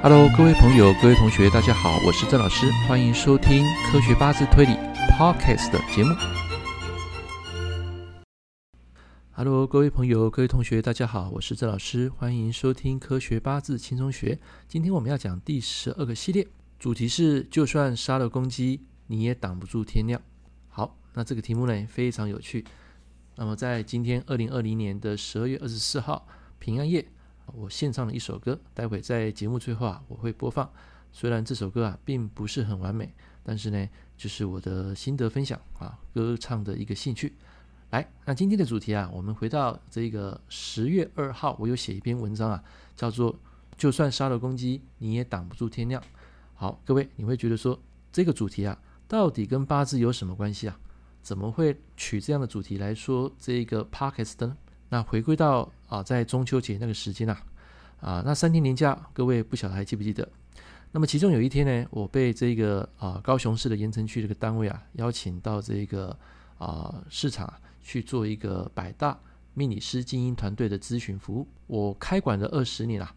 Hello，各位朋友、各位同学，大家好，我是郑老师，欢迎收听科学八字推理 Podcast 的节目。Hello，各位朋友、各位同学，大家好，我是郑老师，欢迎收听科学八字轻松学。今天我们要讲第十二个系列，主题是就算杀了公鸡，你也挡不住天亮。好，那这个题目呢非常有趣。那么在今天二零二零年的十二月二十四号平安夜。我献唱了一首歌，待会在节目最后啊，我会播放。虽然这首歌啊并不是很完美，但是呢，就是我的心得分享啊，歌唱的一个兴趣。来，那今天的主题啊，我们回到这个十月二号，我有写一篇文章啊，叫做“就算杀了公鸡，你也挡不住天亮”。好，各位，你会觉得说这个主题啊，到底跟八字有什么关系啊？怎么会取这样的主题来说这个 podcast 呢？那回归到啊，在中秋节那个时间呐，啊，那三天年假，各位不晓得还记不记得？那么其中有一天呢，我被这个啊高雄市的盐城区这个单位啊邀请到这个啊市场去做一个百大命理师精英团队的咨询服务。我开馆了二十年啊，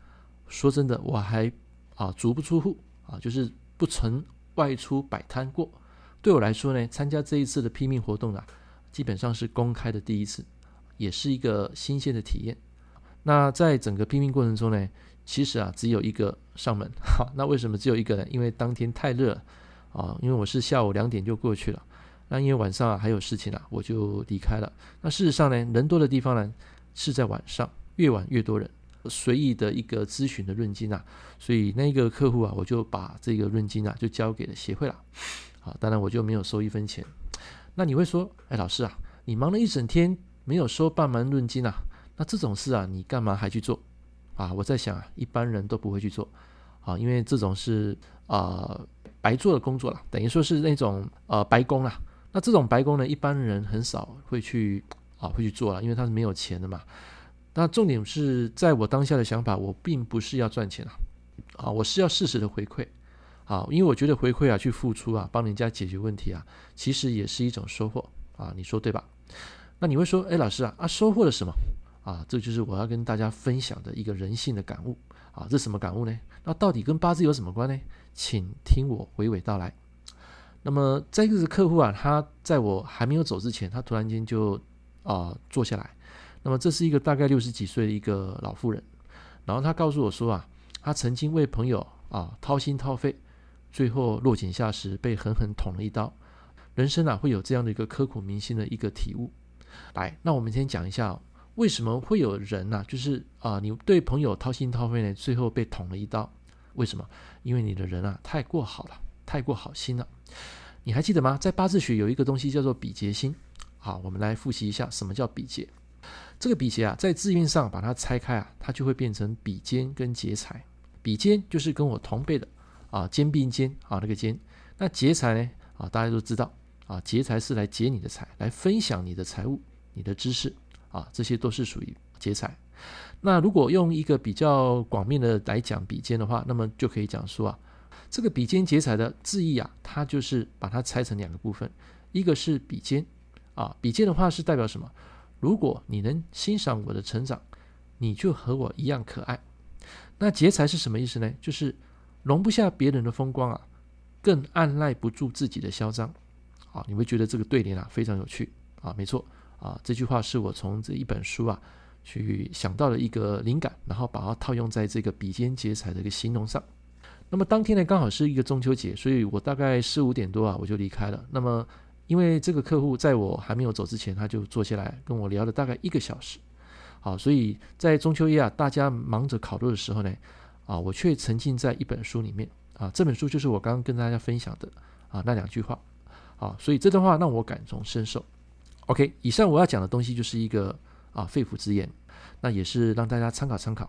说真的，我还啊足不出户啊，就是不曾外出摆摊过。对我来说呢，参加这一次的拼命活动啊，基本上是公开的第一次。也是一个新鲜的体验。那在整个拼命过程中呢，其实啊只有一个上门。好，那为什么只有一个呢？因为当天太热啊，因为我是下午两点就过去了。那因为晚上啊还有事情啊，我就离开了。那事实上呢，人多的地方呢是在晚上，越晚越多人。随意的一个咨询的论金啊，所以那个客户啊，我就把这个论金啊就交给了协会了。好，当然我就没有收一分钱。那你会说，哎，老师啊，你忙了一整天。没有收半门论金啊，那这种事啊，你干嘛还去做啊？我在想啊，一般人都不会去做啊，因为这种是啊、白做的工作了，等于说是那种呃白工啊。那这种白工呢，一般人很少会去啊会去做了，因为他是没有钱的嘛。那重点是在我当下的想法，我并不是要赚钱啊，啊，我是要适时的回馈啊，因为我觉得回馈啊，去付出啊，帮人家解决问题啊，其实也是一种收获啊，你说对吧？那你会说，哎，老师啊，啊，收获了什么？啊，这就是我要跟大家分享的一个人性的感悟啊。这什么感悟呢？那到底跟八字有什么关呢？请听我娓娓道来。那么，这个客户啊，他在我还没有走之前，他突然间就啊坐下来。那么，这是一个大概六十几岁的一个老妇人。然后他告诉我说啊，他曾经为朋友啊掏心掏肺，最后落井下石，被狠狠捅了一刀。人生啊，会有这样的一个刻骨铭心的一个体悟。来，那我们先讲一下为什么会有人呢、啊？就是啊、你对朋友掏心掏肺呢，最后被捅了一刀，为什么？因为你的人啊太过好了，太过好心了。你还记得吗？在八字学有一个东西叫做比劫星。好，我们来复习一下什么叫比劫。这个比劫啊，在字面上把它拆开啊，它就会变成比肩跟劫财。比肩就是跟我同辈的啊，肩并肩啊，那个肩。那劫财呢？啊，大家都知道啊，劫财是来劫你的财，来分享你的财物。你的知识啊，这些都是属于劫财。那如果用一个比较广面的来讲比肩的话，那么就可以讲说啊，这个比肩劫财的字义啊，它就是把它拆成两个部分，一个是比肩啊，比肩的话是代表什么？如果你能欣赏我的成长，你就和我一样可爱。那劫财是什么意思呢？就是容不下别人的风光啊，更按捺不住自己的嚣张。啊，你会觉得这个对联啊非常有趣啊，没错。啊，这句话是我从这一本书啊去想到的一个灵感，然后把它套用在这个比肩劫财的一个形容上。那么当天呢，刚好是一个中秋节，所以我大概四五点多啊我就离开了。那么因为这个客户在我还没有走之前，他就坐下来跟我聊了大概一个小时。好，所以在中秋夜啊，大家忙着烤肉的时候呢，啊，我却沉浸在一本书里面啊。这本书就是我刚刚跟大家分享的啊那两句话。啊，所以这段话让我感同身受。OK，以上我要讲的东西就是一个啊肺腑之言，那也是让大家参考参考。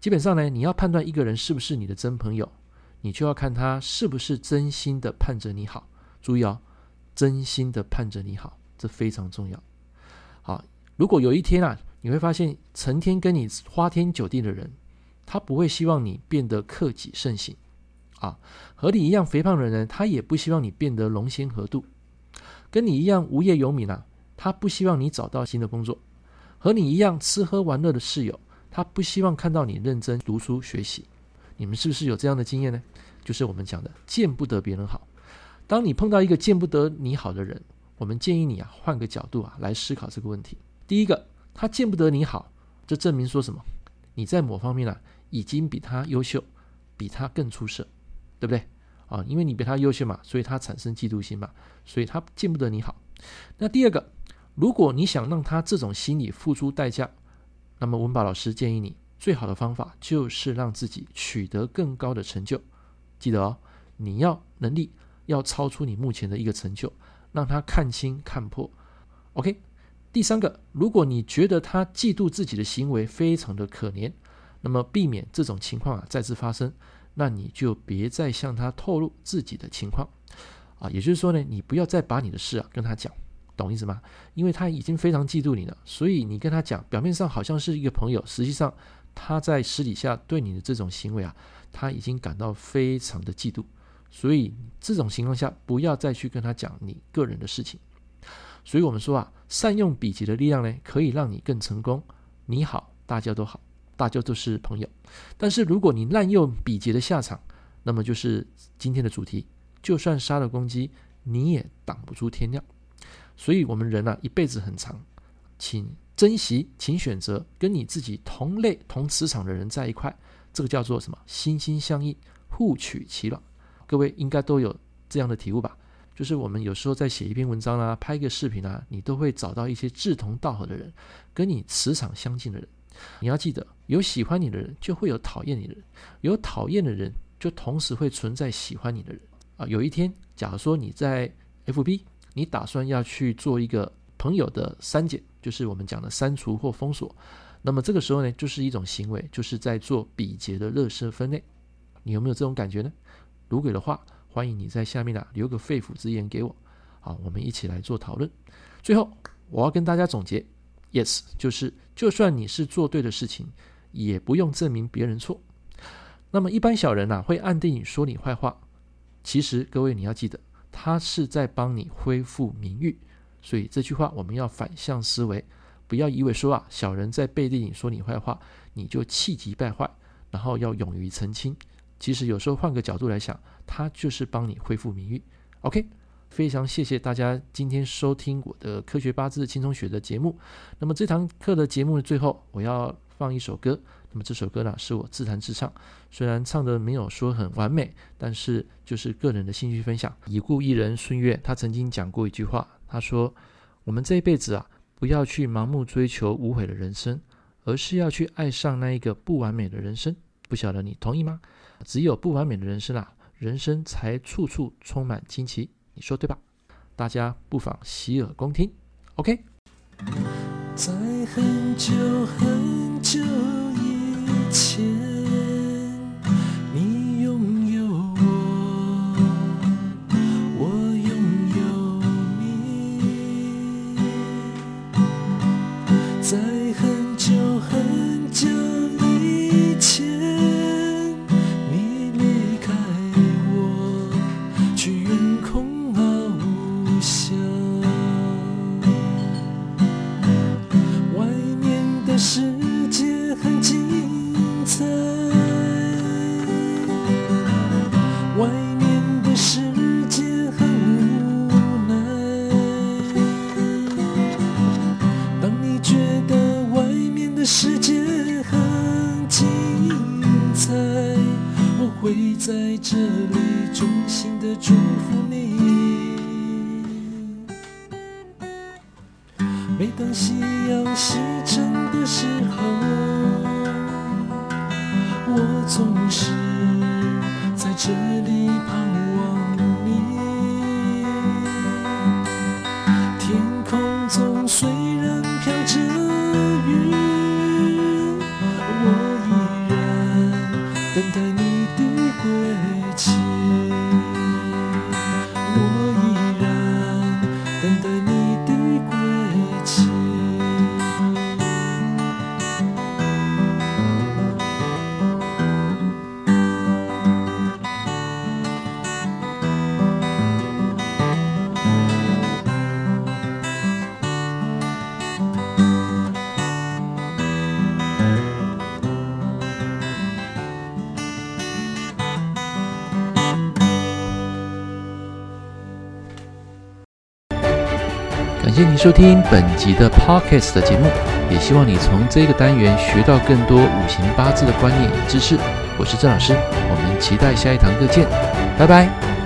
基本上呢，你要判断一个人是不是你的真朋友，你就要看他是不是真心的盼着你好。注意哦，真心的盼着你好，这非常重要。好，如果有一天啊，你会发现成天跟你花天酒地的人，他不会希望你变得克己慎行啊，和你一样肥胖的人，他也不希望你变得龙仙合度。跟你一样无业游民啊，他不希望你找到新的工作；和你一样吃喝玩乐的室友，他不希望看到你认真读书学习。你们是不是有这样的经验呢？就是我们讲的见不得别人好。当你碰到一个见不得你好的人，我们建议你啊，换个角度啊来思考这个问题。第一个，他见不得你好，这证明说什么？你在某方面啊，已经比他优秀，比他更出色，对不对？啊，因为你比他优秀嘛，所以他产生嫉妒心嘛，所以他见不得你好。那第二个，如果你想让他这种心理付出代价，那么文宝老师建议你，最好的方法就是让自己取得更高的成就。记得哦，你要能力要超出你目前的一个成就，让他看清看破。OK，第三个，如果你觉得他嫉妒自己的行为非常的可怜，那么避免这种情况啊再次发生，那你就别再向他透露自己的情况啊。也就是说呢，你不要再把你的事啊跟他讲。懂意思吗？因为他已经非常嫉妒你了，所以你跟他讲，表面上好像是一个朋友，实际上他在私底下对你的这种行为啊，他已经感到非常的嫉妒。所以这种情况下，不要再去跟他讲你个人的事情。所以我们说啊，善用比劫的力量呢，可以让你更成功。你好，大家都好，大家都是朋友。但是如果你滥用比劫的下场，那么就是今天的主题，就算杀了公鸡，你也挡不住天亮。所以，我们人啊，一辈子很长，请珍惜，请选择跟你自己同类、同磁场的人在一块。这个叫做什么？心心相印，互取其暖。各位应该都有这样的体悟吧？就是我们有时候在写一篇文章啊，拍一个视频啊，你都会找到一些志同道合的人，跟你磁场相近的人。你要记得，有喜欢你的人，就会有讨厌你的人；有讨厌的人，就同时会存在喜欢你的人。啊，有一天，假如说你在 FB。你打算要去做一个朋友的删减，就是我们讲的删除或封锁。那么这个时候呢，就是一种行为，就是在做比劫的垃圾分类。你有没有这种感觉呢？如果有的话，欢迎你在下面啊留个肺腑之言给我。好，我们一起来做讨论。最后，我要跟大家总结：Yes，就是就算你是做对的事情，也不用证明别人错。那么一般小人啊，会暗地里说你坏话。其实各位你要记得。他是在帮你恢复名誉，所以这句话我们要反向思维，不要以为说啊，小人在背地里说你坏话，你就气急败坏，然后要勇于澄清。其实有时候换个角度来想，他就是帮你恢复名誉。OK，非常谢谢大家今天收听我的科学八字轻松学的节目。那么这堂课的节目的最后，我要放一首歌。那么这首歌呢，是我自弹自唱，虽然唱的没有说很完美，但是就是个人的兴趣分享。已故艺人孙越，他曾经讲过一句话，他说：“我们这一辈子啊，不要去盲目追求无悔的人生，而是要去爱上那一个不完美的人生。”不晓得你同意吗？只有不完美的人生啊，人生才处处充满惊奇，你说对吧？大家不妨洗耳恭听。Ok 在很久很久以前你拥有我我拥有你在很久很每当夕阳西沉的时候，我总是在这里感谢您收听本集的 Podcast 的节目，也希望你从这个单元学到更多五行八字的观念与知识。我是郑老师，我们期待下一堂课见，拜拜。